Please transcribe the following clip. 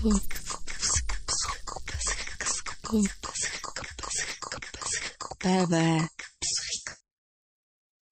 バイバイ。